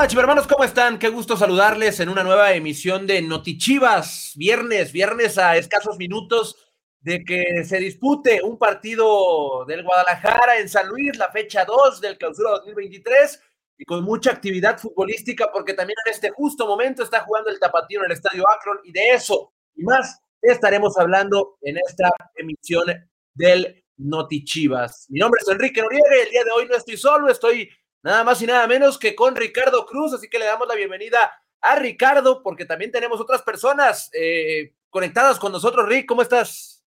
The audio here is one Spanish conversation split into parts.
Hola, hermanos, ¿cómo están? Qué gusto saludarles en una nueva emisión de Notichivas. Viernes, viernes a escasos minutos de que se dispute un partido del Guadalajara en San Luis, la fecha 2 del clausura 2023, y con mucha actividad futbolística, porque también en este justo momento está jugando el Tapatío en el Estadio Akron, y de eso y más estaremos hablando en esta emisión del Notichivas. Mi nombre es Enrique Noriega y el día de hoy no estoy solo, estoy nada más y nada menos que con Ricardo Cruz, así que le damos la bienvenida a Ricardo, porque también tenemos otras personas eh, conectadas con nosotros. Rick, ¿cómo estás?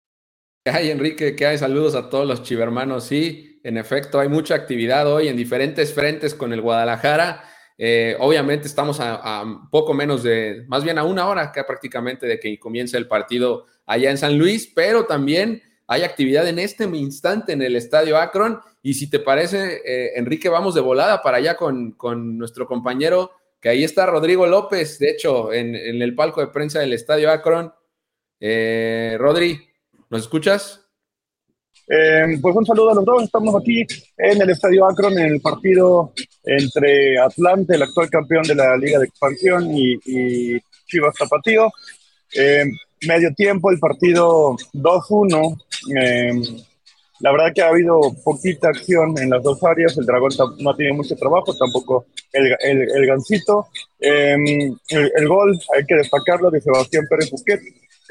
¿Qué Enrique? ¿Qué hay? Saludos a todos los chivermanos. Sí, en efecto, hay mucha actividad hoy en diferentes frentes con el Guadalajara. Eh, obviamente estamos a, poco menos de, más bien a una hora acá prácticamente de que comience el partido allá en San Luis, pero también hay actividad en este instante en el Estadio Akron. Y si te parece, eh, Enrique, vamos de volada para allá con, nuestro compañero, que ahí está Rodrigo López, de hecho, en, el palco de prensa del Estadio Akron. Eh, Rodri, ¿nos escuchas? Eh, pues un saludo a los dos. Estamos aquí en el Estadio Akron en el partido entre Atlante, el actual campeón de la Liga de Expansión, y, Chivas Tapatío medio tiempo, el partido 2-1. Em, la verdad que ha habido poquita acción en las dos áreas. El Dragón no tiene mucho trabajo, tampoco el, el, Gancito. Em, el, gol, hay que destacarlo, de Sebastián Pérez Buquet.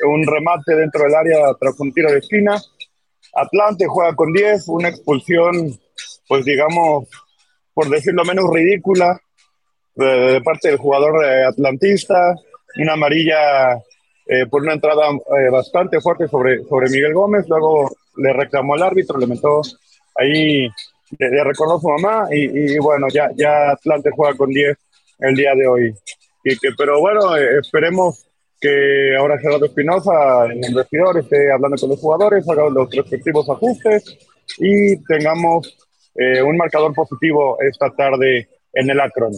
Un remate dentro del área tras un tiro de esquina. Atlante juega con 10, una expulsión, pues digamos, por decirlo menos ridícula, de, parte del jugador eh, atlantista. Una amarilla eh, por una entrada eh, bastante fuerte sobre, sobre Miguel Gómez, luego le reclamó al árbitro, le metió ahí, le, recordó a su mamá y, bueno, ya, ya Atlante juega con 10 el día de hoy. Y que, pero bueno, eh, esperemos que ahora Gerardo Espinosa el vestidor esté hablando con los jugadores, haga los respectivos ajustes y tengamos un marcador positivo esta tarde en el Akron.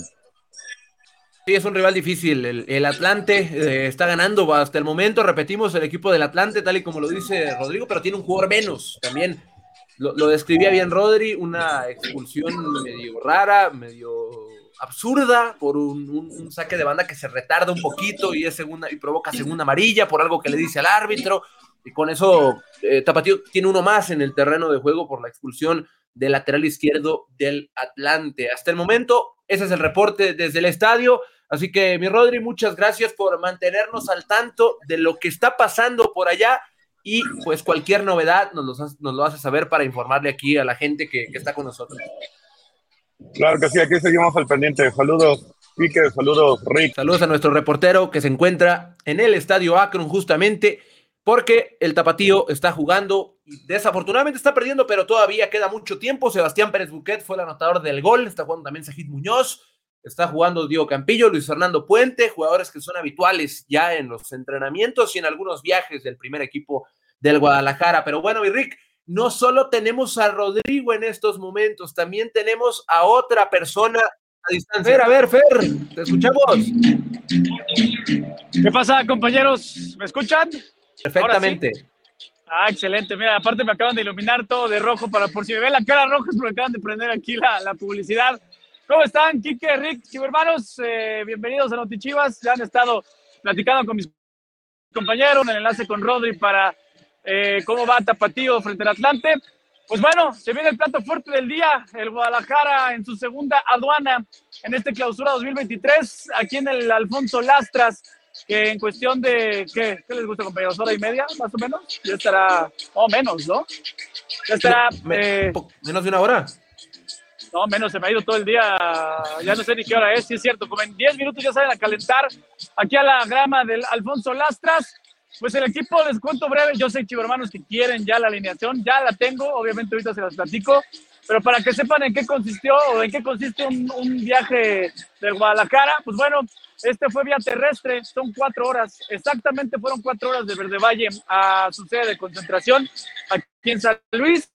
Sí, es un rival difícil. El, Atlante eh, está ganando hasta el momento. Repetimos, el equipo del Atlante, tal y como lo dice Rodrigo, pero tiene un jugador menos. También lo, describía bien Rodri, una expulsión medio rara, medio absurda por un, saque de banda que se retarda un poquito y es segunda y provoca segunda amarilla por algo que le dice al árbitro. Y con eso eh, Tapatío tiene uno más en el terreno de juego por la expulsión del lateral izquierdo del Atlante. Hasta el momento, ese es el reporte desde el estadio. Así que, mi Rodri, muchas gracias por mantenernos al tanto de lo que está pasando por allá y pues cualquier novedad nos lo, nos lo hace saber para informarle aquí a la gente que, está con nosotros. Claro que sí, aquí seguimos al pendiente. Saludos, Pique, saludos, Rick. Saludos a nuestro reportero que se encuentra en el estadio Akron justamente porque el Tapatío está jugando desafortunadamente está perdiendo, pero todavía queda mucho tiempo. Sebastián Pérez Buquet fue el anotador del gol, está jugando también Sajid Muñoz. Está jugando Diego Campillo, Luis Fernando Puente, jugadores que son habituales ya en los entrenamientos y en algunos viajes del primer equipo del Guadalajara. Pero bueno, y Rick, no solo tenemos a Rodrigo en estos momentos, también tenemos a otra persona a distancia. Fer, a ver, Fer, te escuchamos. ¿Qué pasa, compañeros? ¿Me escuchan? Perfectamente. Ah, excelente. Mira, aparte me acaban de iluminar todo de rojo para por si me ven la cara roja es porque acaban de prender aquí la, la publicidad. ¿Cómo están, Kike, Rick, hermanos? Eh, bienvenidos a Notichivas. Ya han estado platicando con mis compañeros, el enlace con Rodri para eh, cómo va Tapatío frente al Atlante. Pues bueno, se viene el plato fuerte del día, el Guadalajara en su segunda aduana en este clausura 2023, aquí en el Alfonso Lastras, que en cuestión de, ¿qué, ¿qué les gusta, compañeros? ¿Hora y media, más o menos? Ya estará, o menos, ¿no? Ya estará... Eh, ¿Menos de una hora? No, menos, se me ha ido todo el día. Ya no sé ni qué hora es, sí es cierto. Como en 10 minutos ya salen a calentar aquí a la grama del Alfonso Lastras. Pues el equipo, les cuento breve. Yo sé, chivo hermanos, que quieren ya la alineación. Ya la tengo, obviamente ahorita se las platico. Pero para que sepan en qué consistió o en qué consiste un, un viaje del Guadalajara, pues bueno, este fue vía terrestre, son cuatro horas, exactamente fueron cuatro horas de Verde Valle a su sede de concentración aquí en San Luis.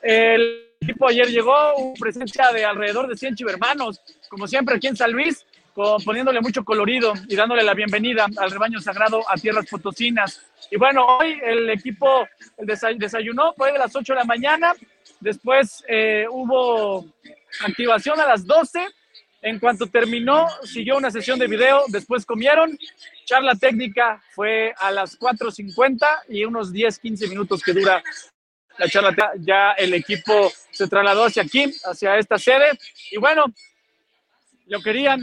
El equipo ayer llegó, una presencia de alrededor de 100 chivermanos, como siempre aquí en San Luis, poniéndole mucho colorido y dándole la bienvenida al rebaño sagrado a Tierras Potosinas. Y bueno, hoy el equipo desayunó, fue de las 8 de la mañana, después eh, hubo activación a las 12 En cuanto terminó, siguió una sesión de video, después comieron, charla técnica fue a las 4.50 y unos 10, 15 minutos que dura la charla. Ya el equipo se trasladó hacia aquí, hacia esta sede. Y bueno, lo querían,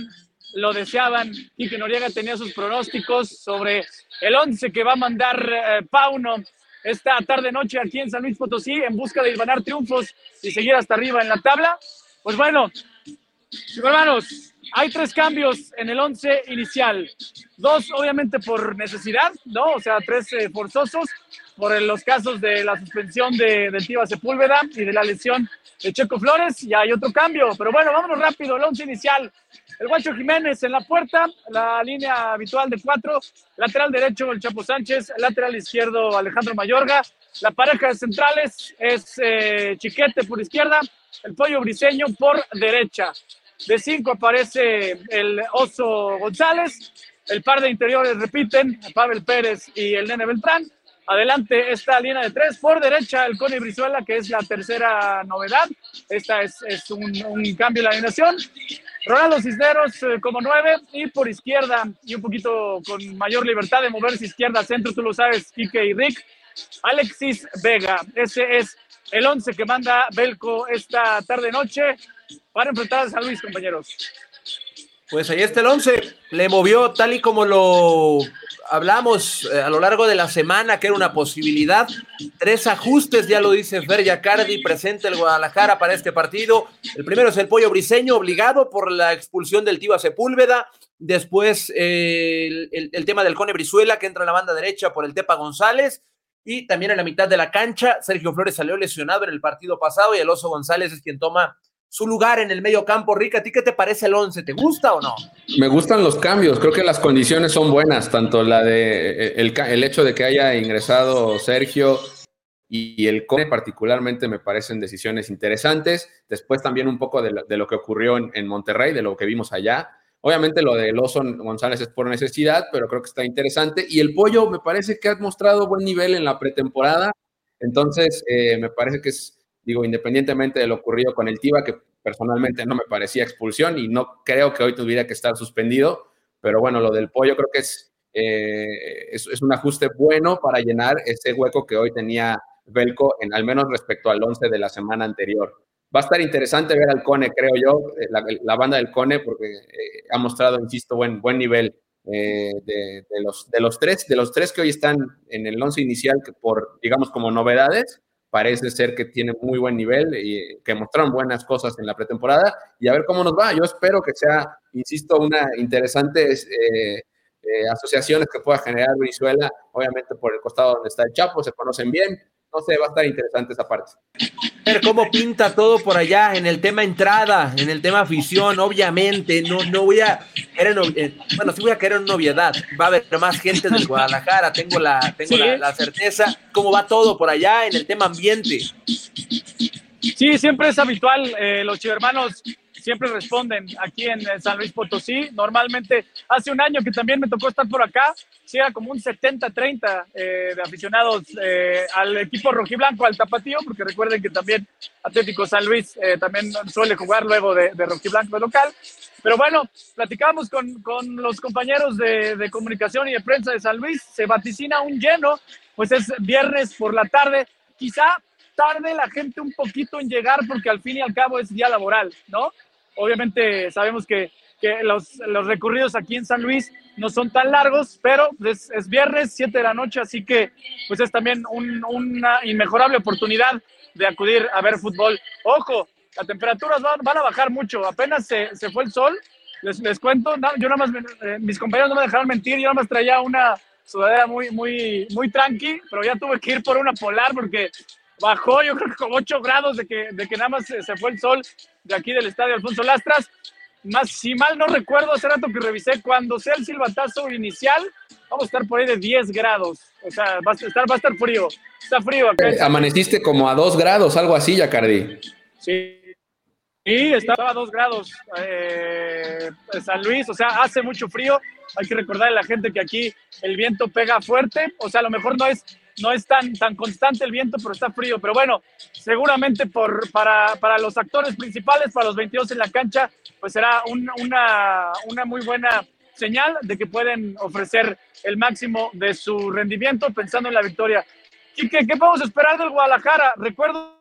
lo deseaban. que Noriega tenía sus pronósticos sobre el 11 que va a mandar eh, Pauno esta tarde-noche aquí en San Luis Potosí en busca de ganar triunfos y seguir hasta arriba en la tabla. Pues bueno, hermanos, hay tres cambios en el 11 inicial. Dos, obviamente, por necesidad, ¿no? O sea, tres eh, forzosos por los casos de la suspensión de, de Tiva Sepúlveda y de la lesión de Checo Flores. Y hay otro cambio. Pero bueno, vámonos rápido. El 11 inicial. El Guacho Jiménez en la puerta, la línea habitual de cuatro. Lateral derecho, el Chapo Sánchez. Lateral izquierdo, Alejandro Mayorga. La pareja de centrales es eh, Chiquete por izquierda, el Pollo Briseño por derecha. De cinco aparece el Oso González. El par de interiores repiten, Pavel Pérez y el Nene Beltrán. Adelante esta línea de tres. Por derecha el Cone Brizuela, que es la tercera novedad. Esta es, es un, cambio en la alineación. Ronaldo Cisneros eh, como nueve. Y por izquierda, y un poquito con mayor libertad de moverse izquierda, centro, tú lo sabes, Quique y Rick. Alexis Vega. Ese es el once que manda Belco esta tarde-noche para enfrentar a San Luis, compañeros. Pues ahí está el 11. Le movió tal y como lo hablamos eh, a lo largo de la semana, que era una posibilidad. Tres ajustes, ya lo dice Fer Yacardi, presente el Guadalajara para este partido. El primero es el Pollo Briseño, obligado por la expulsión del Tiva Sepúlveda. Después eh, el, tema del Cone Brizuela, que entra en la banda derecha por el Tepa González. Y también en la mitad de la cancha, Sergio Flores salió lesionado en el partido pasado y el Oso González es quien toma su lugar en el medio campo. Rica, ¿a ti qué te parece el 11? ¿Te gusta o no? Me gustan los cambios, creo que las condiciones son buenas, tanto la de el, hecho de que haya ingresado Sergio y, el Cone particularmente me parecen decisiones interesantes. Después también un poco de, lo que ocurrió en, Monterrey, de lo que vimos allá. Obviamente lo de Lawson González es por necesidad, pero creo que está interesante. Y el pollo me parece que ha mostrado buen nivel en la pretemporada. Entonces, eh, me parece que es digo, independientemente de lo ocurrido con el Tiva, que personalmente no me parecía expulsión y no creo que hoy tuviera que estar suspendido, pero bueno, lo del pollo creo que es, eh, es, un ajuste bueno para llenar ese hueco que hoy tenía Belco, en, al menos respecto al 11 de la semana anterior. Va a estar interesante ver al Cone, creo yo, eh, la, banda del Cone, porque eh, ha mostrado, insisto, buen, buen nivel de, los, de, los tres, de los tres que hoy están en el 11 inicial, que por, digamos, como novedades, parece ser que tiene muy buen nivel y que mostraron buenas cosas en la pretemporada y a ver cómo nos va. Yo espero que sea, insisto, una interesante eh, eh, asociaciones que pueda generar Venezuela, obviamente por el costado donde está el Chapo, se conocen bien, no sé, va a estar interesante esa parte. Ver cómo pinta todo por allá en el tema entrada, en el tema afición, obviamente, no, no voy a querer, eh, bueno, sí voy a querer novedad, va a haber más gente del Guadalajara, tengo la, tengo la, certeza, cómo va todo por allá en el tema ambiente. Sí, siempre es habitual, eh, los chivermanos siempre responden aquí en San Luis Potosí. Normalmente, hace un año que también me tocó estar por acá, sí como un 70-30 eh, de aficionados eh, al equipo rojiblanco, al tapatío, porque recuerden que también Atlético San Luis eh, también suele jugar luego de, de rojiblanco de local. Pero bueno, platicamos con, con los compañeros de, de, comunicación y de prensa de San Luis, se vaticina un lleno, pues es viernes por la tarde, quizá tarde la gente un poquito en llegar porque al fin y al cabo es día laboral, ¿no? Obviamente sabemos que, que los, los, recorridos aquí en San Luis no son tan largos, pero es, es viernes, 7 de la noche, así que pues es también un, una inmejorable oportunidad de acudir a ver fútbol. Ojo, las temperaturas van, van a bajar mucho, apenas se, se, fue el sol, les, les cuento, yo nada más, eh, mis compañeros no me dejaron mentir, yo nada más traía una sudadera muy, muy, muy tranqui, pero ya tuve que ir por una polar porque bajó yo creo que con 8 grados de que, de que nada más se, fue el sol de aquí del estadio Alfonso Lastras. Más, si mal no recuerdo, hace rato que revisé, cuando sea el silbatazo inicial, vamos a estar por ahí de 10 grados. O sea, va a estar, va a estar frío. Está frío acá. Eh, amaneciste como a 2 grados, algo así, Yacardi. Sí. Sí, estaba a 2 grados eh, San Luis, o sea, hace mucho frío. Hay que recordarle a la gente que aquí el viento pega fuerte, o sea, a lo mejor no es no es tan, tan constante el viento, pero está frío. Pero bueno, seguramente por, para, para los actores principales, para los 22 en la cancha, pues será una, una muy buena señal de que pueden ofrecer el máximo de su rendimiento pensando en la victoria. ¿Y qué, qué podemos esperar del Guadalajara? Recuerdo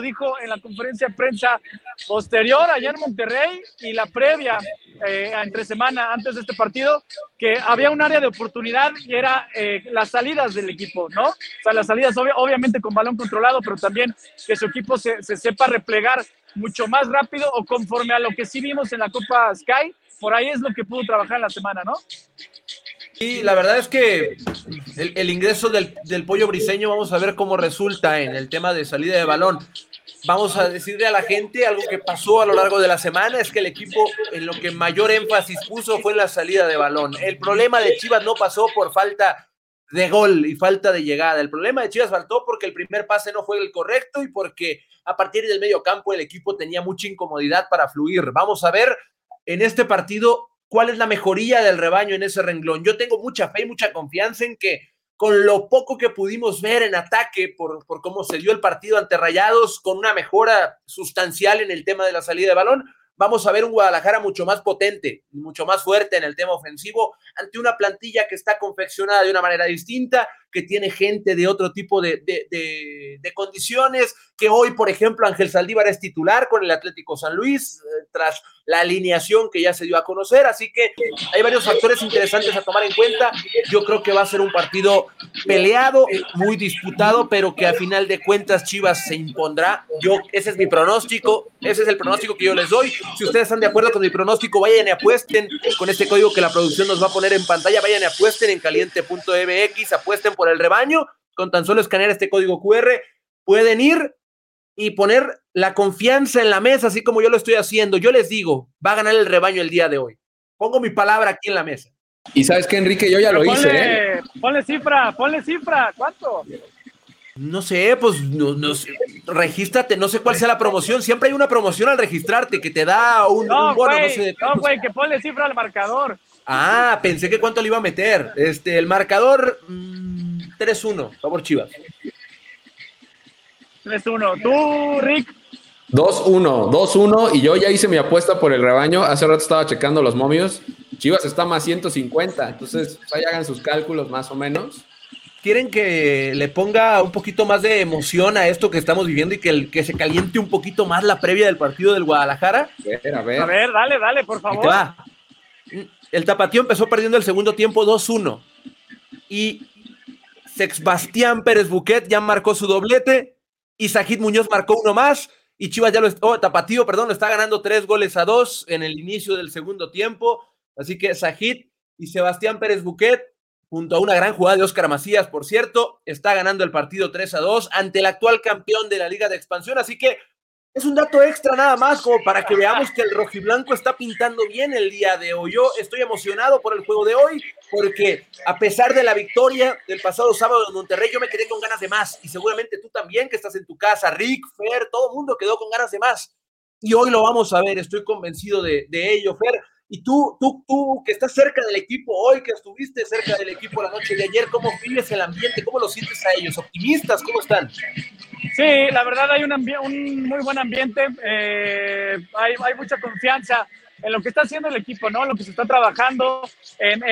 dijo en la conferencia de prensa posterior allá en Monterrey y la previa eh, entre semana antes de este partido que había un área de oportunidad y era eh, las salidas del equipo, ¿no? O sea, las salidas obviamente con balón controlado, pero también que su equipo se, se sepa replegar mucho más rápido o conforme a lo que sí vimos en la Copa Sky, por ahí es lo que pudo trabajar en la semana, ¿no? Sí, la verdad es que el, ingreso del, pollo briseño, vamos a ver cómo resulta en el tema de salida de balón. Vamos a decirle a la gente algo que pasó a lo largo de la semana, es que el equipo en lo que mayor énfasis puso fue en la salida de balón. El problema de Chivas no pasó por falta de gol y falta de llegada. El problema de Chivas faltó porque el primer pase no fue el correcto y porque a partir del medio campo el equipo tenía mucha incomodidad para fluir. Vamos a ver en este partido cuál es la mejoría del rebaño en ese renglón. Yo tengo mucha fe y mucha confianza en que con lo poco que pudimos ver en ataque por, por cómo se dio el partido ante Rayados, con una mejora sustancial en el tema de la salida de balón, vamos a ver un Guadalajara mucho más potente, mucho más fuerte en el tema ofensivo, ante una plantilla que está confeccionada de una manera distinta, que tiene gente de otro tipo de, de, condiciones, que hoy, por ejemplo, Ángel Saldívar es titular con el Atlético San Luis, tras la alineación que ya se dio a conocer, así que hay varios factores interesantes a tomar en cuenta. Yo creo que va a ser un partido peleado, muy disputado, pero que a final de cuentas Chivas se impondrá. Yo, ese es mi pronóstico, ese es el pronóstico que yo les doy. Si ustedes están de acuerdo con mi pronóstico, vayan y apuesten con este código que la producción nos va a poner en pantalla, vayan y apuesten en caliente.mx, apuesten por el rebaño, con tan solo escanear este código QR, pueden ir y poner la confianza en la mesa, así como yo lo estoy haciendo. Yo les digo, va a ganar el rebaño el día de hoy. Pongo mi palabra aquí en la mesa. Y sabes que Enrique, yo ya lo hice. ¿eh? Ponle cifra, ponle cifra, ¿cuánto? No sé, pues no, no sé. regístrate, no sé cuál sea la promoción. Siempre hay una promoción al registrarte que te da un, no, bono, no sé. No, güey, que ponle cifra al marcador. Ah, pensé que cuánto le iba a meter. Este, el marcador 3-1, mm, favor Chivas. 3-1. ¿Tú, Rick? 2-1, 2-1 y yo ya hice mi apuesta por el rebaño. Hace rato estaba checando los momios. Chivas está más 150, entonces pues, ahí hagan sus cálculos más o menos. ¿Quieren que le ponga un poquito más de emoción a esto que estamos viviendo y que, que se caliente un poquito más la previa del partido del Guadalajara? A ver, a ver. A ver, dale, dale, por favor. El Tapatío empezó perdiendo el segundo tiempo 2-1 y Sebastián Pérez Buquet ya marcó su doblete y Sajid Muñoz marcó uno más y Chivas ya lo oh, Tapatío, perdón, lo está ganando tres goles a dos en el inicio del segundo tiempo. Así que Sajid y Sebastián Pérez Buquet, junto a una gran jugada de Óscar Macías, por cierto, está ganando el partido 3 a 2 ante el actual campeón de la Liga de Expansión. Así que es un dato extra nada más, como para que veamos que el rojiblanco está pintando bien el día de hoy. Yo estoy emocionado por el juego de hoy, porque a pesar de la victoria del pasado sábado en Monterrey, yo me quedé con ganas de más. Y seguramente tú también, que estás en tu casa, Rick, Fer, todo el mundo quedó con ganas de más. Y hoy lo vamos a ver, estoy convencido de, de ello, Fer. Y tú, tú, tú, que estás cerca del equipo hoy, que estuviste cerca del equipo la noche de ayer, ¿cómo vives el ambiente? ¿Cómo lo sientes a ellos? ¿Optimistas? ¿Cómo están? Sí, la verdad hay un, muy buen ambiente, eh, hay, mucha confianza en lo que está haciendo el equipo, ¿no? Lo que se está trabajando, en,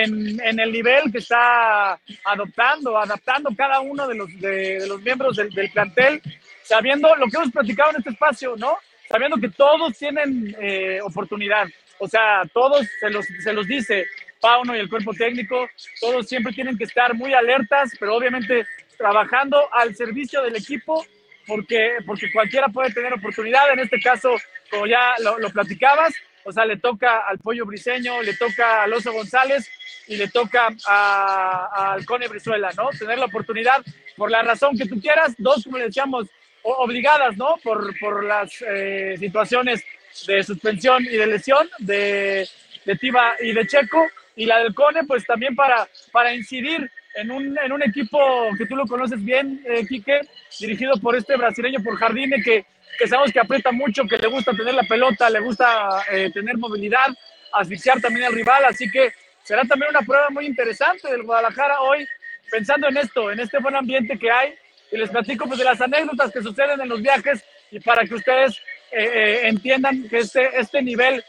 el nivel que está adoptando, adaptando cada uno de los, de, los miembros del, del, plantel, sabiendo lo que hemos platicado en este espacio, ¿no? Sabiendo que todos tienen eh, oportunidad, o sea, todos se los, se los dice Pauno y el cuerpo técnico, todos siempre tienen que estar muy alertas, pero obviamente trabajando al servicio del equipo, porque, porque cualquiera puede tener oportunidad. En este caso, como ya lo, lo platicabas, o sea, le toca al Pollo Briseño, le toca al Oso González y le toca al Cone Brizuela, ¿no? Tener la oportunidad por la razón que tú quieras, dos, como le decíamos, obligadas, ¿no? Por, por las eh, situaciones de suspensión y de lesión de, de Tiba y de Checo, y la del Cone, pues también para, para incidir en un, en un equipo que tú lo conoces bien, eh, Quique, dirigido por este brasileño, por Jardine, que, que sabemos que aprieta mucho, que le gusta tener la pelota, le gusta eh, tener movilidad, asfixiar también al rival, así que será también una prueba muy interesante del Guadalajara hoy pensando en esto, en este buen ambiente que hay, y les platico pues de las anécdotas que suceden en los viajes y para que ustedes eh, eh, entiendan que este, este nivel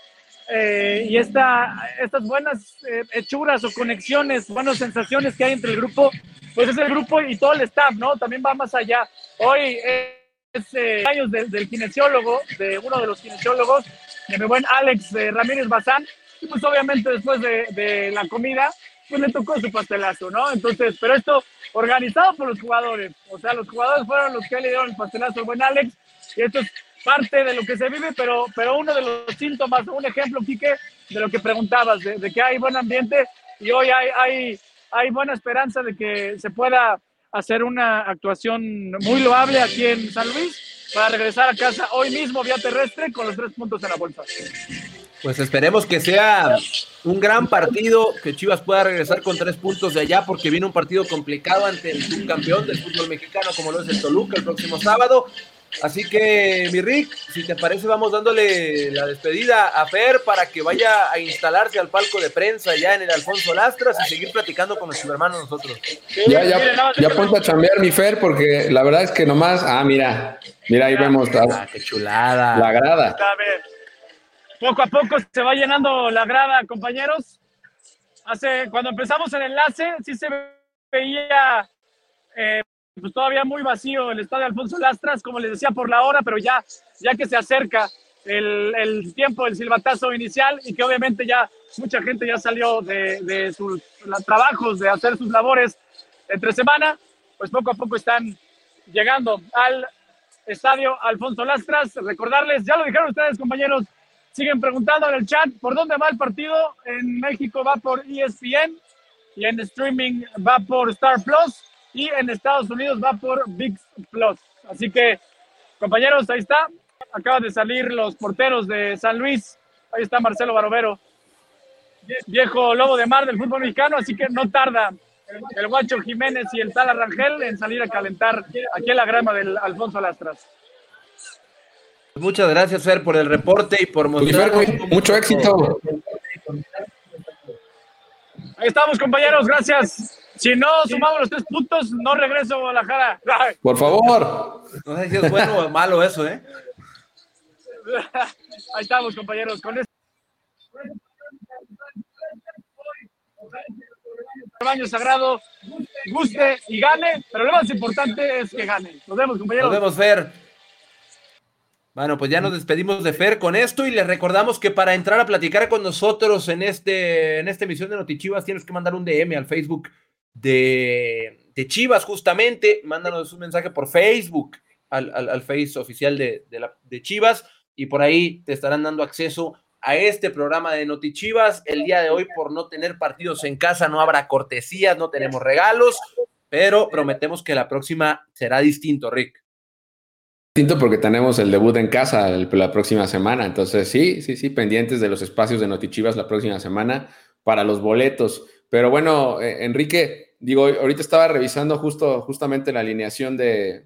eh, y esta, estas buenas hechuras o conexiones, buenas sensaciones que hay entre el grupo, pues es el grupo y todo el staff, ¿no? También va más allá. Hoy es años del kinesiólogo, de uno de los kinesiólogos, de mi buen Alex Ramírez Bazán, y pues obviamente después de, de la comida, pues le tocó su pastelazo, ¿no? Entonces, pero esto organizado por los jugadores, o sea, los jugadores fueron los que le dieron el pastelazo al buen Alex, y esto es parte de lo que se vive, pero, pero uno de los síntomas, un ejemplo, Quique, de lo que preguntabas, de, que hay buen ambiente y hoy hay, hay, hay buena esperanza de que se pueda hacer una actuación muy loable aquí en San Luis para regresar a casa hoy mismo vía terrestre con los tres puntos en la bolsa. Pues esperemos que sea un gran partido, que Chivas pueda regresar con tres puntos de allá, porque viene un partido complicado ante el subcampeón del fútbol mexicano, como lo es el Toluca, el próximo sábado. Así que, mi Rick, si te parece, vamos dándole la despedida a Fer para que vaya a instalarse al palco de prensa ya en el Alfonso Lastras y seguir platicando con nuestro hermano nosotros. Ya, ya, ya ponte a chambear, mi Fer, porque la verdad es que nomás, ah, mira, mira, ahí vemos. Ah, qué chulada. La grada. Poco a poco se va llenando la grada, compañeros. Hace, cuando empezamos el enlace, sí se veía eh, pues todavía muy vacío el estadio Alfonso Lastras, como les decía, por la hora, pero ya, ya que se acerca el, el tiempo del silbatazo inicial y que obviamente ya mucha gente ya salió de, de sus trabajos, de hacer sus labores entre semana, pues poco a poco están llegando al estadio Alfonso Lastras. Recordarles, ya lo dijeron ustedes, compañeros, Siguen preguntando en el chat por dónde va el partido. En México va por ESPN y en streaming va por Star Plus y en Estados Unidos va por VIX Plus. Así que, compañeros, ahí está. Acaban de salir los porteros de San Luis. Ahí está Marcelo Barovero, viejo lobo de mar del fútbol mexicano. Así que no tarda el Guacho Jiménez y el Tal Rangel en salir a calentar aquí en la grama del Alfonso Lastras. Muchas gracias, Fer, por el reporte y por mostrar. mucho éxito. Ahí estamos, compañeros, gracias. Si no sumamos los tres puntos, no regreso a Guadalajara. Por favor. No sé si es bueno o malo eso, ¿eh? Ahí estamos, compañeros. Con este baño sagrado, guste y gane, pero lo más importante es que gane. Nos vemos, compañeros. Nos vemos, Fer. Bueno, pues ya nos despedimos de Fer con esto y les recordamos que para entrar a platicar con nosotros en, este, en esta emisión de Notichivas tienes que mandar un DM al Facebook de, de Chivas justamente, mándanos un mensaje por Facebook al, al, Face oficial de, de, la, de Chivas y por ahí te estarán dando acceso a este programa de Notichivas. El día de hoy, por no tener partidos en casa, no habrá cortesías, no tenemos regalos, pero prometemos que la próxima será distinto, Rick distinto porque tenemos el debut en casa la próxima semana. Entonces, sí, sí, sí, pendientes de los espacios de Notichivas la próxima semana para los boletos. Pero bueno, eh, Enrique, digo, ahorita estaba revisando justo, justamente la alineación de,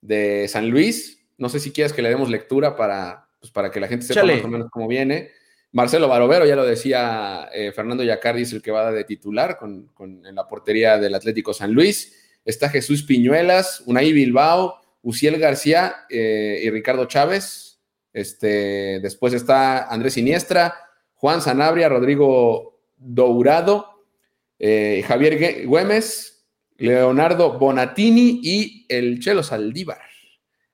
de San Luis. No sé si quieres que le demos lectura para, pues, para que la gente sepa más o menos cómo viene. Marcelo Barovero, ya lo decía eh, Fernando Yacardi, es el que va de titular con, con, en la portería del Atlético San Luis. Está Jesús Piñuelas, Unai Bilbao, Uciel García eh, y Ricardo Chávez. Este, después está Andrés Siniestra, Juan Sanabria, Rodrigo Dourado, eh, Javier Güemes, Leonardo Bonatini y el Chelo Saldívar.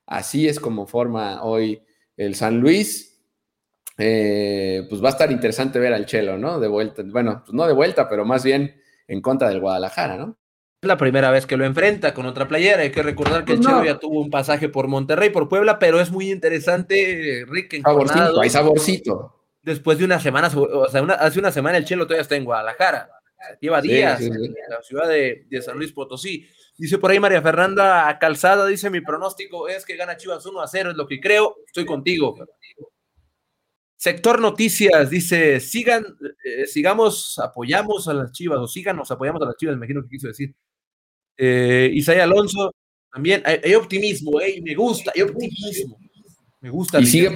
Así es como forma hoy el San Luis. Eh, pues va a estar interesante ver al Chelo, ¿no? De vuelta, bueno, pues no de vuelta, pero más bien en contra del Guadalajara, ¿no? la primera vez que lo enfrenta con otra playera. Hay que recordar que el pues Chelo ya tuvo un pasaje por Monterrey, por Puebla, pero es muy interesante, Rick. Saborcito, hay saborcito. Después de una semana, o sea, hace una semana el Chelo todavía está en Guadalajara. Lleva días en la ciudad de, San Luis Potosí. Dice por ahí María Fernanda Calzada, dice mi pronóstico es que gana Chivas 1 a 0, es lo que creo. Estoy contigo. Sector Noticias dice, sigan, eh, sigamos, apoyamos a las Chivas, o síganos, apoyamos a las Chivas, me imagino que quiso decir. Eh, Isaiah Alonso, también hay, optimismo, eh, me gusta, hay optimismo. Me gusta. Y sigue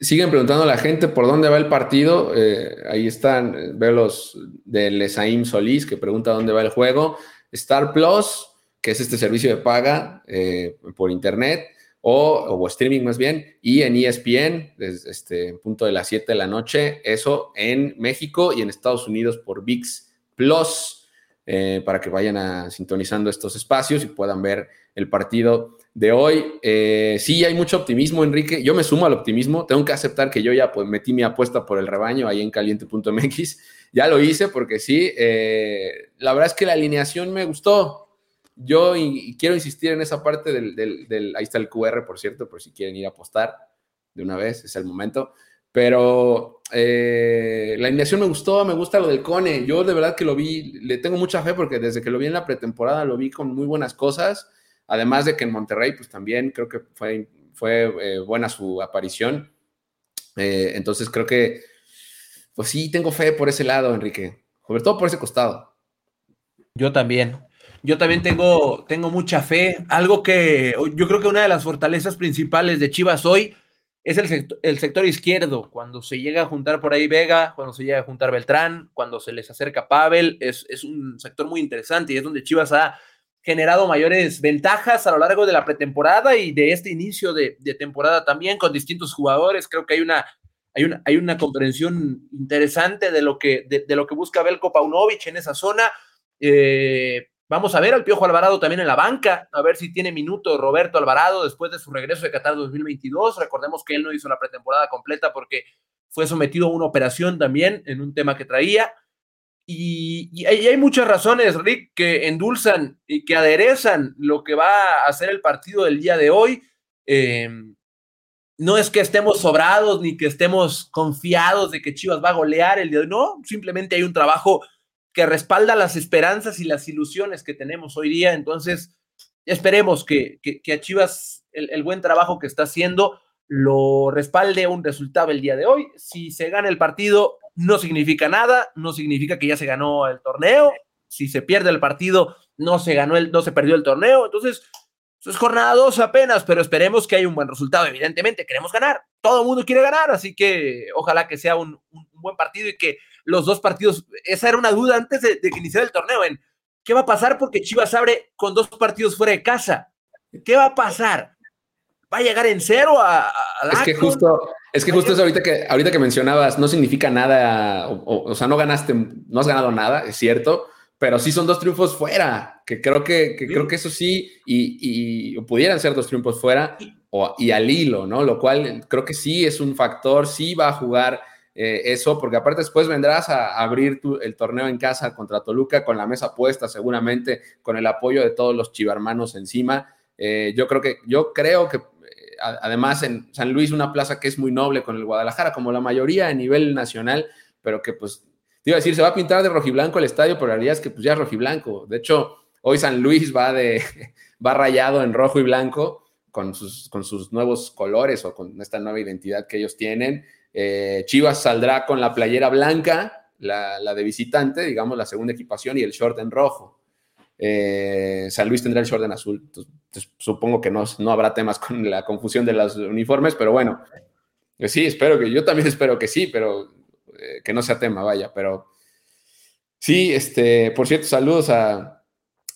siguen preguntando a la gente por dónde va el partido. Eh, ahí están, veo los de Lesaim Solís que pregunta dónde va el juego. Star Plus, que es este servicio de paga eh, por internet o, o, streaming más bien, y en ESPN, desde este punto de las 7 de la noche, eso en México y en Estados Unidos por VIX Plus, eh, para que vayan a, sintonizando estos espacios y puedan ver el partido de hoy. Eh, sí, hay mucho optimismo, Enrique. Yo me sumo al optimismo. Tengo que aceptar que yo ya pues, metí mi apuesta por el rebaño ahí en caliente.mx. Ya lo hice porque sí, eh, la verdad es que la alineación me gustó. Yo quiero insistir en esa parte del, del, Ahí está el QR, por cierto, por si quieren ir a apostar de una vez, es el momento. Pero eh, la alineación me gustó, me gusta lo del Cone. Yo de verdad que lo vi, le tengo mucha fe porque desde que lo vi en la pretemporada lo vi con muy buenas cosas. Además de que en Monterrey, pues también creo que fue, fue eh, buena su aparición. Eh, entonces creo que, pues sí, tengo fe por ese lado, Enrique. Sobre todo por ese costado. Yo también. Yo también tengo, tengo mucha fe. Algo que yo creo que una de las fortalezas principales de Chivas hoy es el sector, el sector izquierdo. Cuando se llega a juntar por ahí Vega, cuando se llega a juntar Beltrán, cuando se les acerca Pavel, es, es un sector muy interesante y es donde Chivas ha generado mayores ventajas a lo largo de la pretemporada y de este inicio de, temporada también con distintos jugadores. Creo que hay una, hay una, hay una comprensión interesante de lo que, de, lo que busca Belko Paunovic en esa zona. Eh, vamos a ver al Piojo Alvarado también en la banca, a ver si tiene minuto Roberto Alvarado después de su regreso de Qatar 2022. Recordemos que él no hizo la pretemporada completa porque fue sometido a una operación también en un tema que traía. Y, hay, muchas razones, Rick, que endulzan y que aderezan lo que va a ser el partido del día de hoy. Em, no es que estemos sobrados ni que estemos confiados de que Chivas va a golear el día de hoy, no, simplemente hay un trabajo que respalda las esperanzas y las ilusiones que tenemos hoy día. Entonces, esperemos que, a Chivas el, el, buen trabajo que está haciendo lo respalde un resultado el día de hoy. Si se gana el partido, no significa nada, no significa que ya se ganó el torneo. Si se pierde el partido, no se ganó el, no se perdió el torneo. Entonces, es jornada dos apenas, pero esperemos que haya un buen resultado. Evidentemente, queremos ganar. Todo el mundo quiere ganar, así que ojalá que sea un, buen partido y que los dos partidos. Esa era una duda antes de, de que iniciara el torneo. En qué va a pasar porque Chivas abre con dos partidos fuera de casa. ¿Qué va a pasar? ¿Va a llegar en cero a, a Es que justo, es que justo eso ahorita que, ahorita que mencionabas, no significa nada, o, sea, no ganaste, no has ganado nada, es cierto, pero sí son dos triunfos fuera, que creo que, creo que eso sí, y, pudieran ser dos triunfos fuera, o, y al hilo, ¿no? Lo cual creo que sí es un factor, sí va a jugar eh, eso, porque aparte después vendrás a, abrir el torneo en casa contra Toluca con la mesa puesta, seguramente con el apoyo de todos los chivarmanos encima. Eh, yo creo que, yo creo que además en San Luis, una plaza que es muy noble con el Guadalajara, como la mayoría a nivel nacional, pero que pues, te iba a decir, se va a pintar de rojiblanco el estadio, pero la realidad es que pues ya es rojiblanco. De hecho, hoy San Luis va, de, va rayado en rojo y blanco con sus, con sus nuevos colores o con esta nueva identidad que ellos tienen. Eh, Chivas saldrá con la playera blanca, la, la de visitante, digamos, la segunda equipación y el short en rojo. Eh, San Luis tendrá el short en azul. supongo que no, no habrá temas con la confusión de los uniformes, pero bueno, eh, sí, espero que, yo también espero que sí, pero eh, que no sea tema, vaya, pero sí, este, por cierto, saludos a,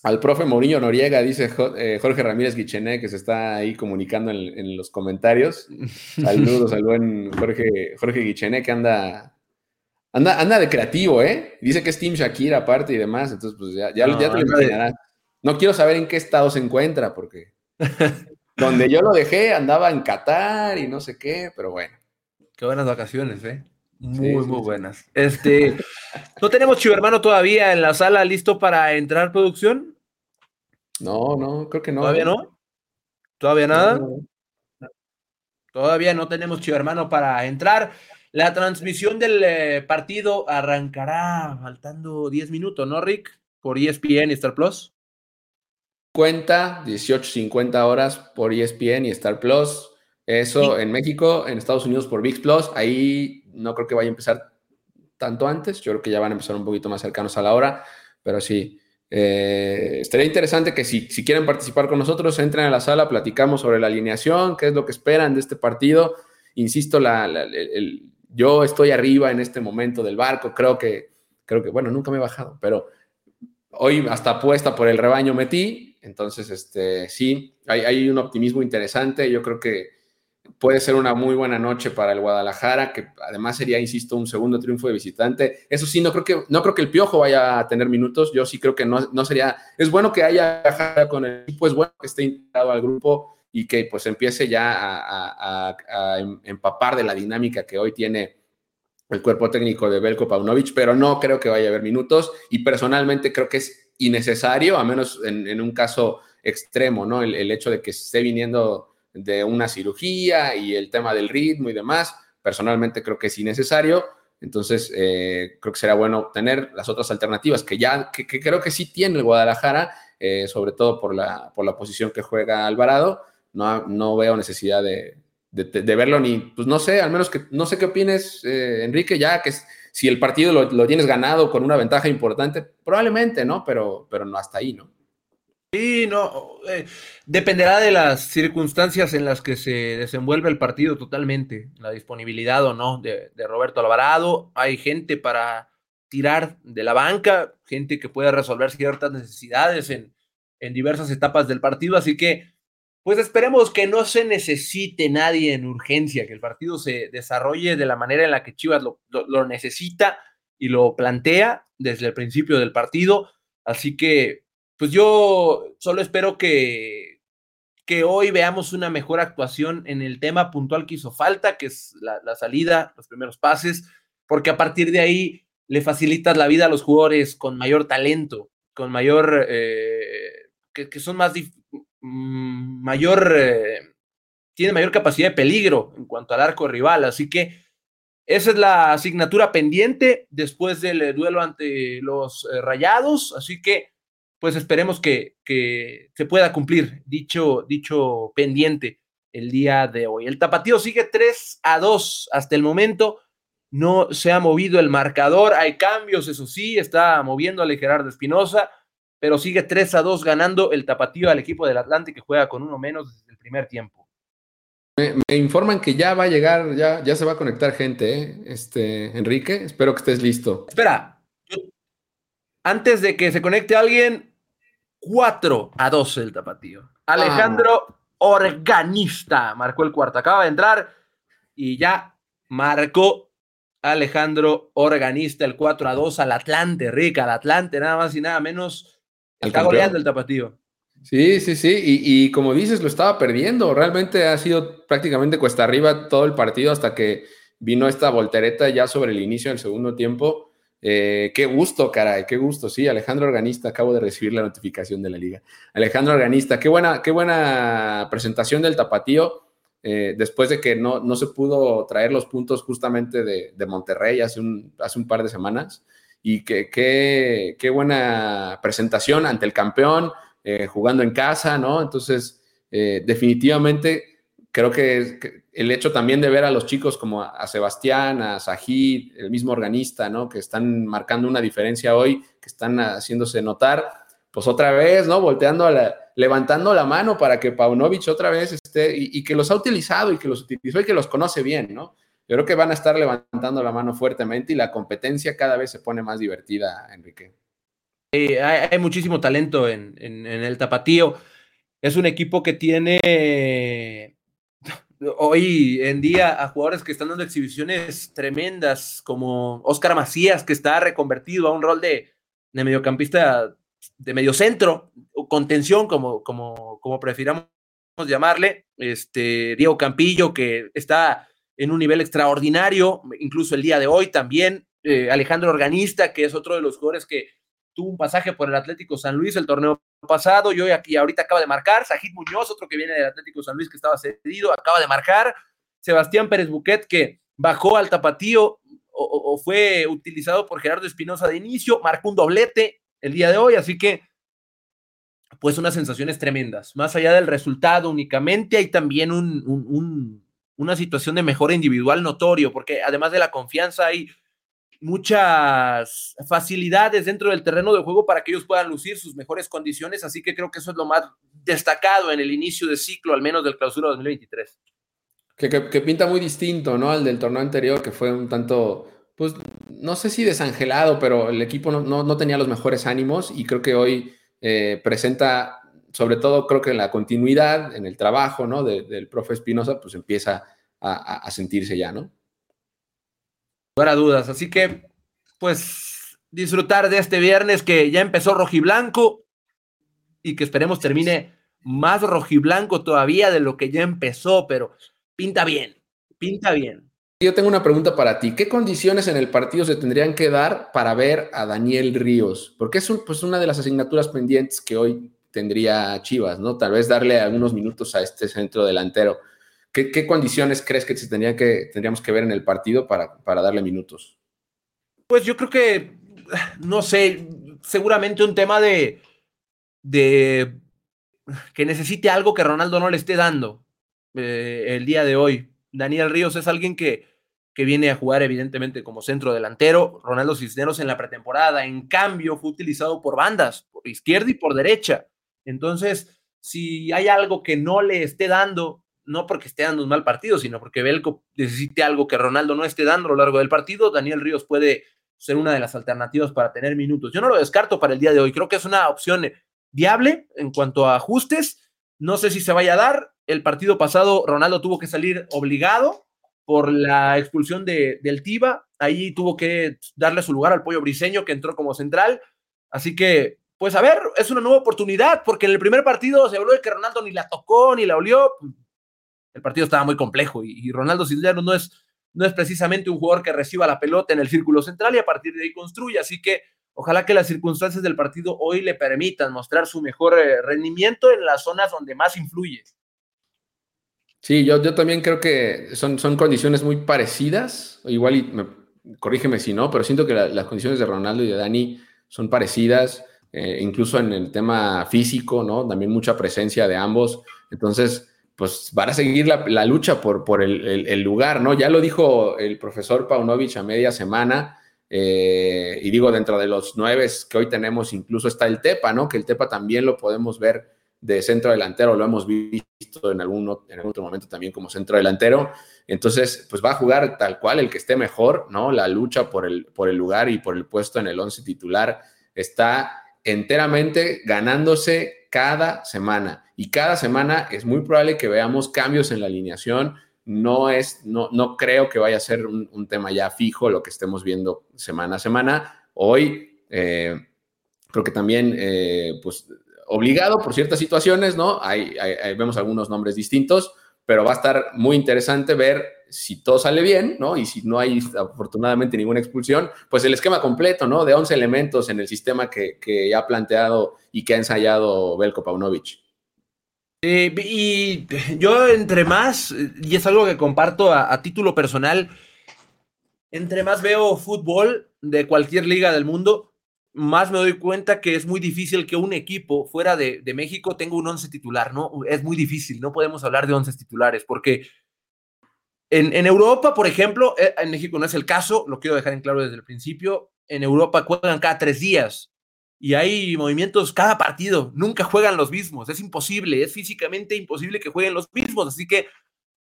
al profe Mourinho Noriega, dice Jorge Ramírez Guichené, que se está ahí comunicando en, los comentarios. Saludos al buen Jorge, Jorge Guichené, que anda Anda, anda de creativo, ¿eh? Dice que es Team Shakira aparte y demás, entonces pues ya, ya, no, te lo imaginarás. No quiero saber en qué estado se encuentra, porque donde yo lo dejé andaba en Qatar y no sé qué, pero bueno. Qué buenas vacaciones, ¿eh? Muy, muy buenas. Este, ¿no tenemos Chivermano todavía en la sala listo para entrar producción? No, no, creo que no. ¿Todavía no? ¿Todavía nada? Todavía no tenemos Chivermano para entrar. La transmisión del eh, partido arrancará faltando 10 minutos, ¿no, Rick? Por ESPN y Star Plus. Cuenta 18.50 horas por ESPN y Star Plus. Eso en México, en Estados Unidos por VIX Plus. Ahí no creo que vaya a empezar tanto antes. Yo creo que ya van a empezar un poquito más cercanos a la hora. Pero sí, eh, estaría interesante que si, si, quieren participar con nosotros, entren a la sala, platicamos sobre la alineación, qué es lo que esperan de este partido. Insisto, la, el, yo estoy arriba en este momento del barco, creo que, creo que, bueno, nunca me he bajado, pero hoy hasta apuesta por el rebaño metí, entonces este, sí, hay, un optimismo interesante, yo creo que puede ser una muy buena noche para el Guadalajara, que además sería, insisto, un segundo triunfo de visitante. Eso sí, no creo que, no creo que el Piojo vaya a tener minutos. Yo sí creo que no, no sería. Es bueno que haya con el equipo, es bueno que esté integrado al grupo y que pues empiece ya a, em, empapar de la dinámica que hoy tiene el cuerpo técnico de Belko Paunovic, pero no creo que vaya a haber minutos y personalmente creo que es innecesario, a menos en, un caso extremo, ¿no? El, el hecho de que esté viniendo de una cirugía y el tema del ritmo y demás. Personalmente creo que es innecesario. Entonces, eh, creo que será bueno tener las otras alternativas que ya, que, creo que sí tiene el Guadalajara, eh, sobre todo por la, por la posición que juega Alvarado. No, no veo necesidad de, de, verlo ni, pues no sé, al menos que, no sé qué opines, eh, Enrique, ya que si el partido lo, tienes ganado con una ventaja importante, probablemente, ¿no? Pero, pero no hasta ahí, ¿no? Sí, no, eh, dependerá de las circunstancias en las que se desenvuelve el partido totalmente, la disponibilidad o no de, Roberto Alvarado. Hay gente para tirar de la banca, gente que puede resolver ciertas necesidades en, en diversas etapas del partido, así que pues esperemos que no se necesite nadie en urgencia, que el partido se desarrolle de la manera en la que Chivas lo, necesita y lo plantea desde el principio del partido. Así que pues yo solo espero que, que hoy veamos una mejor actuación en el tema puntual que hizo falta, que es la, salida, los primeros pases, porque a partir de ahí le facilitas la vida a los jugadores con mayor talento, con mayor, eh, que, son más, mm, mayor, eh, tiene mayor capacidad de peligro en cuanto al arco rival, así que esa es la asignatura pendiente después del duelo ante los eh, Rayados, así que pues esperemos que, se pueda cumplir dicho, dicho pendiente el día de hoy. El tapatío sigue 3 a 2 hasta el momento. No se ha movido el marcador. Hay cambios, eso sí, está moviendo a Gerardo Espinosa, pero sigue 3 a 2 ganando el tapatío al equipo del Atlante que juega con uno menos desde el primer tiempo. Me, informan que ya va a llegar, ya, ya se va a conectar gente, ¿eh? este, Enrique. Espero que estés listo. Espera, antes de que se conecte alguien, 4 a 2 el tapatío. Alejandro Organista marcó el cuarto. Acaba de entrar y ya marcó Alejandro Organista el 4 a 2 al Atlante, Rica, al Atlante, nada más y nada menos. Está goleando el tapatío. Sí, sí, sí. Y, y, como dices, lo estaba perdiendo. Realmente ha sido prácticamente cuesta arriba todo el partido hasta que vino esta voltereta ya sobre el inicio del segundo tiempo eh, qué gusto, caray, qué gusto. Sí, Alejandro Organista, acabo de recibir la notificación de la liga. Alejandro Organista, qué buena, qué buena presentación del tapatío. Eh, después de que no, no, se pudo traer los puntos justamente de, de Monterrey hace un, hace un, par de semanas. Y qué qué buena presentación ante el campeón, eh, jugando en casa, ¿no? Entonces, definitivamente creo que, el hecho también de ver a los chicos como a, Sebastián, a Sajid, el mismo organista, ¿no? Que están marcando una diferencia hoy, que están haciéndose notar, pues otra vez, ¿no? Volteando a la, levantando la mano para que Paunovic otra vez esté, y, que los ha utilizado y que los utilizó y que los conoce bien, ¿no? Yo creo que van a estar levantando la mano fuertemente y la competencia cada vez se pone más divertida, Enrique. hay, muchísimo talento en, en el tapatío. Es un equipo que tiene hoy en día a jugadores que están dando exhibiciones tremendas, como Oscar Macías, que está reconvertido a un rol de, de mediocampista de mediocentro, contención, como, como, como prefiramos llamarle, este, Diego Campillo, que está en un nivel extraordinario, incluso el día de hoy también, eh, Alejandro Organista, que es otro de los jugadores que tuvo un pasaje por el Atlético San Luis el torneo pasado y hoy aquí ahorita acaba de marcar. Sajid Muñoz, otro que viene del Atlético San Luis que estaba cedido, acaba de marcar. Sebastián Pérez Buquet, que bajó al tapatío o, fue utilizado por Gerardo Espinosa de inicio, marcó un doblete el día de hoy, así que pues unas sensaciones tremendas. Más allá del resultado únicamente, hay también un, una situación de mejora individual notorio, porque además de la confianza hay muchas facilidades dentro del terreno de juego para que ellos puedan lucir sus mejores condiciones, así que creo que eso es lo más destacado en el inicio de ciclo, al menos del clausura 2023. Que, que, pinta muy distinto, ¿no? Al del torneo anterior, que fue un tanto pues no sé si desangelado, pero el equipo no, tenía los mejores ánimos y creo que hoy eh, presenta, sobre todo creo que la continuidad en el trabajo ¿no? del profe Espinosa, pues empieza a, sentirse ya, ¿no? Para dudas, así que pues disfrutar de este viernes que ya empezó rojiblanco y que esperemos termine más rojiblanco todavía de lo que ya empezó, pero pinta bien, pinta bien. Yo tengo una pregunta para ti. ¿Qué condiciones en el partido se tendrían que dar para ver a Daniel Ríos? Porque es pues, una de las asignaturas pendientes que hoy tendría Chivas, ¿no? Tal vez darle algunos minutos a este centro delantero. ¿Qué, condiciones crees que, se tendría que tendríamos que ver en el partido para, para darle minutos? Pues yo creo que, no sé, seguramente un tema de, de que necesite algo que Ronaldo no le esté dando eh, el día de hoy. Daniel Ríos es alguien que, que viene a jugar evidentemente como centro delantero. Ronaldo Cisneros en la pretemporada, en cambio, fue utilizado por bandas, por izquierda y por derecha. Entonces, si hay algo que no le esté dando, no porque esté dando un mal partido, sino porque Belco necesite algo que Ronaldo no esté dando a lo largo del partido, Daniel Ríos puede ser una de las alternativas para tener minutos. Yo no lo descarto para el día de hoy, creo que es una opción viable en cuanto a ajustes. No sé si se vaya a dar, el partido pasado Ronaldo tuvo que salir obligado por la expulsión de, del Tiba. Ahí tuvo que darle su lugar al pollo briseño que entró como central. Así que, pues a ver, es una nueva oportunidad porque en el primer partido se habló de que Ronaldo ni la tocó ni la olió. El partido estaba muy complejo y, Ronaldo Cisneros no es, no es precisamente un jugador que reciba la pelota en el círculo central y a partir de ahí construye. Así que ojalá que las circunstancias del partido hoy le permitan mostrar su mejor eh, rendimiento en las zonas donde más influye. Sí, yo, yo también creo que son, son condiciones muy parecidas. Igual, y corrígeme si no, pero siento que las condiciones de Ronaldo y de Dani son parecidas, eh, incluso en el tema físico, ¿no? También mucha presencia de ambos. Entonces, pues van a seguir la, lucha por, el, lugar, ¿no? Ya lo dijo el profesor Paunovic a media semana. Eh, y digo, dentro de los nueve que hoy tenemos, incluso está el Tepa, ¿no? Que el Tepa también lo podemos ver de centro delantero, lo hemos visto en algún, en algún otro momento también como centro delantero. Entonces, pues va a jugar tal cual el que esté mejor, ¿no? La lucha por el, por el lugar y por el puesto en el once titular está enteramente ganándose cada semana. Y cada semana es muy probable que veamos cambios en la alineación. No, es, no, no creo que vaya a ser un, tema ya fijo lo que estemos viendo semana a semana. Hoy eh, creo que también, eh, pues obligado por ciertas situaciones, ¿no? Hay, vemos algunos nombres distintos, pero va a estar muy interesante ver si todo sale bien, ¿no? Y si no hay afortunadamente ninguna expulsión, pues el esquema completo, ¿no? De 11 elementos en el sistema que, que ha planteado y que ha ensayado Belko Paunovic. y yo entre más, y es algo que comparto a título personal, entre más veo fútbol de cualquier liga del mundo, más me doy cuenta que es muy difícil que un equipo fuera de, México tenga un once titular, ¿no? Es muy difícil, no podemos hablar de once titulares, porque en, Europa, por ejemplo, eh, en México no es el caso, lo quiero dejar en claro desde el principio, en Europa juegan cada tres días y hay movimientos cada partido, nunca juegan los mismos, es imposible, es físicamente imposible que jueguen los mismos, así que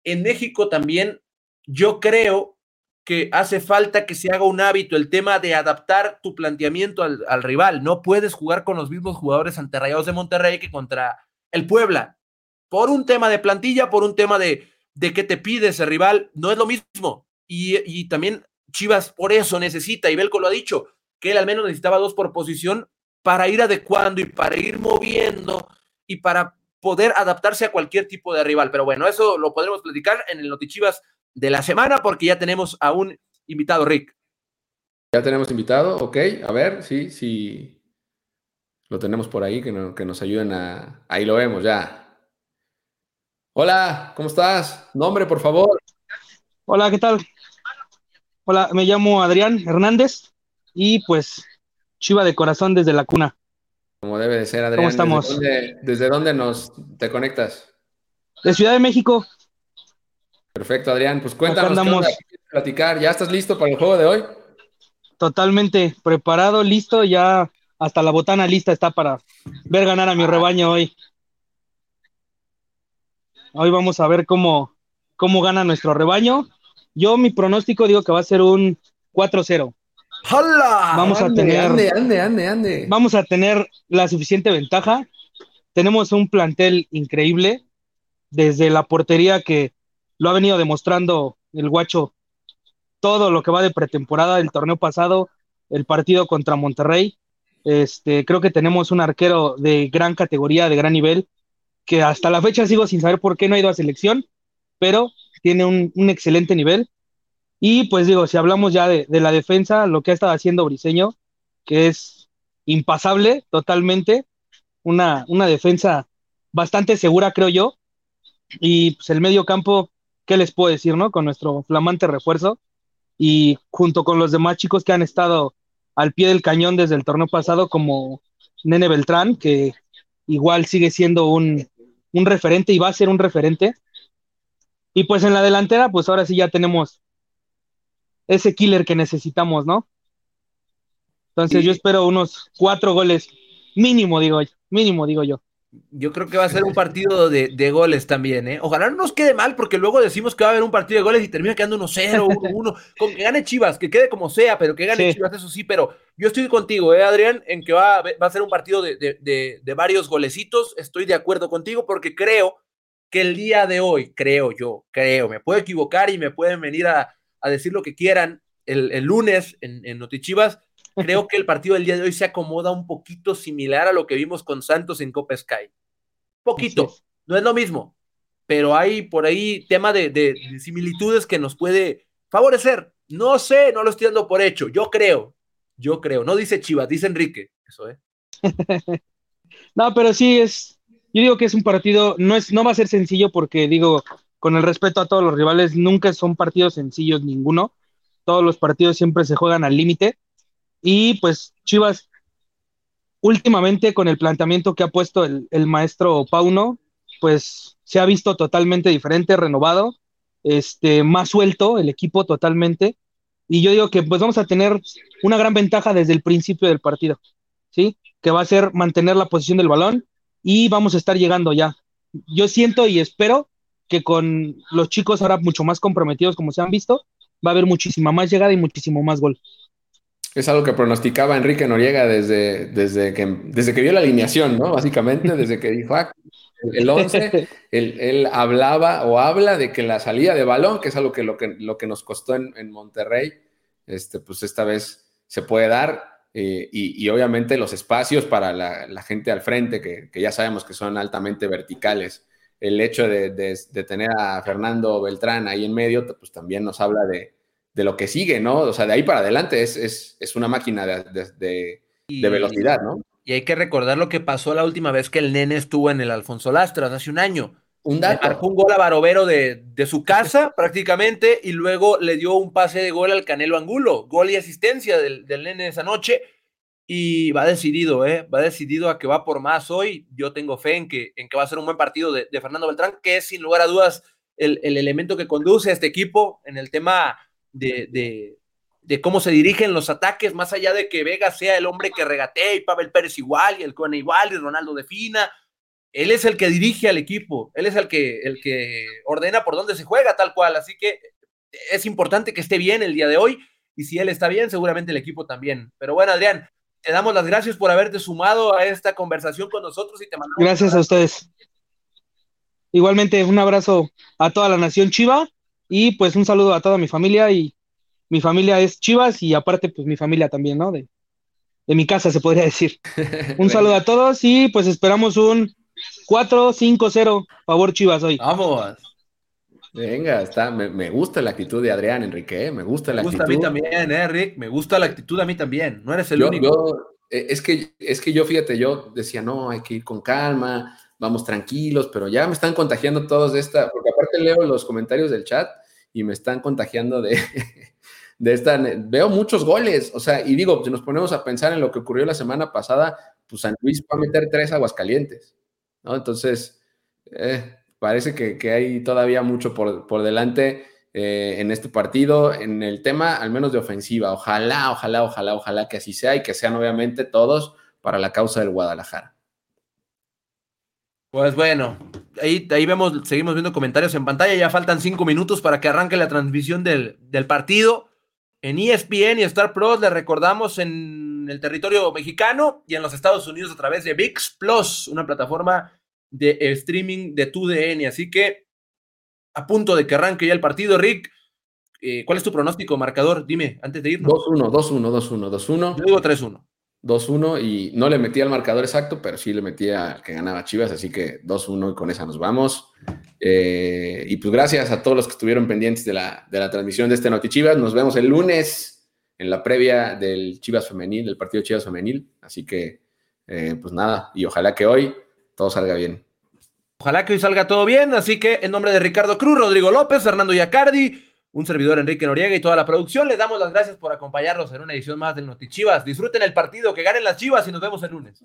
en México también yo creo que hace falta que se haga un hábito el tema de adaptar tu planteamiento al, rival. No puedes jugar con los mismos jugadores ante Rayados de Monterrey que contra el Puebla. Por un tema de plantilla, por un tema de, de qué te pide ese rival, no es lo mismo. Y, también Chivas por eso necesita, y Belco lo ha dicho, que él al menos necesitaba dos por posición para ir adecuando y para ir moviendo y para poder adaptarse a cualquier tipo de rival. Pero bueno, eso lo podremos platicar en el Notichivas de la semana porque ya tenemos a un invitado, Rick. Ya tenemos invitado, ok. A ver, sí, sí. Lo tenemos por ahí, que, que nos ayuden a... Ahí lo vemos ya. Hola, ¿cómo estás? Nombre, por favor. Hola, ¿qué tal? Hola, me llamo Adrián Hernández y pues chiva de corazón desde la cuna. Como debe de ser, Adrián. ¿Cómo estamos? ¿Desde dónde, nos te conectas? De Ciudad de México. Perfecto, Adrián. Pues cuéntanos andamos. platicar. ¿Ya estás listo para el juego de hoy? Totalmente preparado, listo. Ya hasta la botana lista está para ver ganar a mi rebaño hoy. Hoy vamos a ver cómo, cómo gana nuestro rebaño. Yo mi pronóstico digo que va a ser un 4-0. ¡Hala! Vamos a tener, ande, ande, ande, ande. vamos a tener la suficiente ventaja. Tenemos un plantel increíble, desde la portería que lo ha venido demostrando el guacho todo lo que va de pretemporada, el torneo pasado, el partido contra Monterrey. Este, creo que tenemos un arquero de gran categoría, de gran nivel, que hasta la fecha sigo sin saber por qué no ha ido a selección, pero tiene un, excelente nivel. Y pues digo, si hablamos ya de, de la defensa, lo que ha estado haciendo Briseño, que es impasable totalmente, una, una defensa bastante segura, creo yo. Y pues el medio campo, ¿qué les puedo decir, no? Con nuestro flamante refuerzo y junto con los demás chicos que han estado al pie del cañón desde el torneo pasado, como Nene Beltrán, que igual sigue siendo un, un referente y va a ser un referente. Y pues en la delantera, pues ahora sí ya tenemos ese killer que necesitamos, ¿no? Entonces Sí. yo espero unos cuatro goles mínimo, digo, mínimo, digo yo. Yo creo que va a ser un partido de, de goles también, ¿eh? Ojalá no nos quede mal, porque luego decimos que va a haber un partido de goles y termina quedando 1-0, 1-1. Con que gane Chivas, que quede como sea, pero que gane Sí. Chivas, eso sí. Pero yo estoy contigo, ¿eh, Adrián? En que va, a- va a ser un partido de, de- de- varios golecitos. Estoy de acuerdo contigo, porque creo que el día de hoy, creo yo, creo, me puedo equivocar y me pueden venir a, a decir lo que quieran el, el lunes en, en Notichivas. Creo que el partido del día de hoy se acomoda un poquito similar a lo que vimos con Santos en Copa Sky. Poquito, es. no es lo mismo, pero hay por ahí tema de, de- de similitudes que nos puede favorecer. No sé, no lo estoy dando por hecho. Yo creo, yo creo. No dice Chivas, dice Enrique. Eso, ¿eh? No, pero sí es, yo digo que es un partido, no es, no va a ser sencillo porque digo, con el respeto a todos los rivales, nunca son partidos sencillos ninguno. Todos los partidos siempre se juegan al límite. Y pues Chivas, últimamente con el planteamiento que ha puesto el, el maestro Pauno, pues se ha visto totalmente diferente, renovado, este, más suelto el equipo totalmente. Y yo digo que pues vamos a tener una gran ventaja desde el principio del partido, ¿sí? Que va a ser mantener la posición del balón y vamos a estar llegando ya. Yo siento y espero que con los chicos ahora mucho más comprometidos como se han visto, va a haber muchísima más llegada y muchísimo más gol. Es algo que pronosticaba Enrique Noriega desde, desde, que, desde que vio la alineación, ¿no? Básicamente, desde que dijo, ah, el 11, él, él, hablaba o habla de que la salida de balón, que es algo que lo que, lo que nos costó en, en Monterrey, este, pues esta vez se puede dar. Eh, y, y, obviamente los espacios para la, la gente al frente, que, que, ya sabemos que son altamente verticales. El hecho de, de, de, tener a Fernando Beltrán ahí en medio, pues también nos habla de, de lo que sigue, ¿no? O sea, de ahí para adelante es, es, es una máquina de, de velocidad, ¿no? Y hay que recordar lo que pasó la última vez que el nene estuvo en el Alfonso Lastras, hace un año. Un dato. Le marcó un gol a Barovero de, de, su casa prácticamente y luego le dio un pase de gol al Canelo Angulo, gol y asistencia del, del nene esa noche y va decidido, ¿eh? va decidido a que va por más hoy. Yo tengo fe en que, en que va a ser un buen partido de, de Fernando Beltrán, que es sin lugar a dudas el, el, elemento que conduce a este equipo en el tema de, de, de, cómo se dirigen los ataques, más allá de que Vega sea el hombre que regatea y Pavel Pérez igual, y el Cone igual, y Ronaldo defina. Él es el que dirige al equipo, él es el que, el que ordena por dónde se juega, tal cual. Así que es importante que esté bien el día de hoy, y si él está bien, seguramente el equipo también. Pero bueno, Adrián, te damos las gracias por haberte sumado a esta conversación con nosotros y te mandamos. Gracias a ustedes. Igualmente, un abrazo a toda la nación Chiva y pues un saludo a toda mi familia y mi familia es Chivas y aparte pues mi familia también, ¿no? De, de mi casa se podría decir. Un saludo a todos y pues esperamos un 4-5-0 favor Chivas hoy. Vamos. Venga, está, me, me, gusta la actitud de Adrián Enrique, ¿eh? me gusta la me gusta actitud. a mí también, eh, Rick, me gusta la actitud a mí también, no eres el yo, único. Yo, eh, es, que, es que yo, fíjate, yo decía, no, hay que ir con calma, vamos tranquilos, pero ya me están contagiando todos de esta, porque aparte leo los comentarios del chat y me están contagiando de, de esta, veo muchos goles, o sea, y digo, si nos ponemos a pensar en lo que ocurrió la semana pasada, pues San Luis va a meter tres aguascalientes, ¿no? Entonces, eh, parece que, que, hay todavía mucho por, por delante eh, en este partido, en el tema al menos de ofensiva, ojalá, ojalá, ojalá, ojalá que así sea y que sean obviamente todos para la causa del Guadalajara. Pues bueno, ahí, ahí vemos, seguimos viendo comentarios en pantalla. Ya faltan cinco minutos para que arranque la transmisión del, del partido. en ESPN y Star Plus, le recordamos en el territorio mexicano y en los Estados Unidos a través de VIX Plus, una plataforma de streaming de TUDN. Así que a punto de que arranque ya el partido, Rick. Eh, ¿Cuál es tu pronóstico, marcador? Dime, antes de irnos. 2-1, 2-1, 2-1, 2-1. Yo digo 3-1. 2-1 y no le metí al marcador exacto, pero sí le metí a que ganaba Chivas, así que 2-1 y con esa nos vamos. Eh, y pues gracias a todos los que estuvieron pendientes de la, de la transmisión de este Noti Chivas. Nos vemos el lunes en la previa del Chivas Femenil, del partido Chivas Femenil. Así que, eh, pues nada, y ojalá que hoy todo salga bien. Ojalá que hoy salga todo bien, así que en nombre de Ricardo Cruz, Rodrigo López, Fernando Yacardi, un servidor Enrique Noriega y toda la producción. Les damos las gracias por acompañarnos en una edición más del Notichivas. Disfruten el partido, que ganen las Chivas y nos vemos el lunes.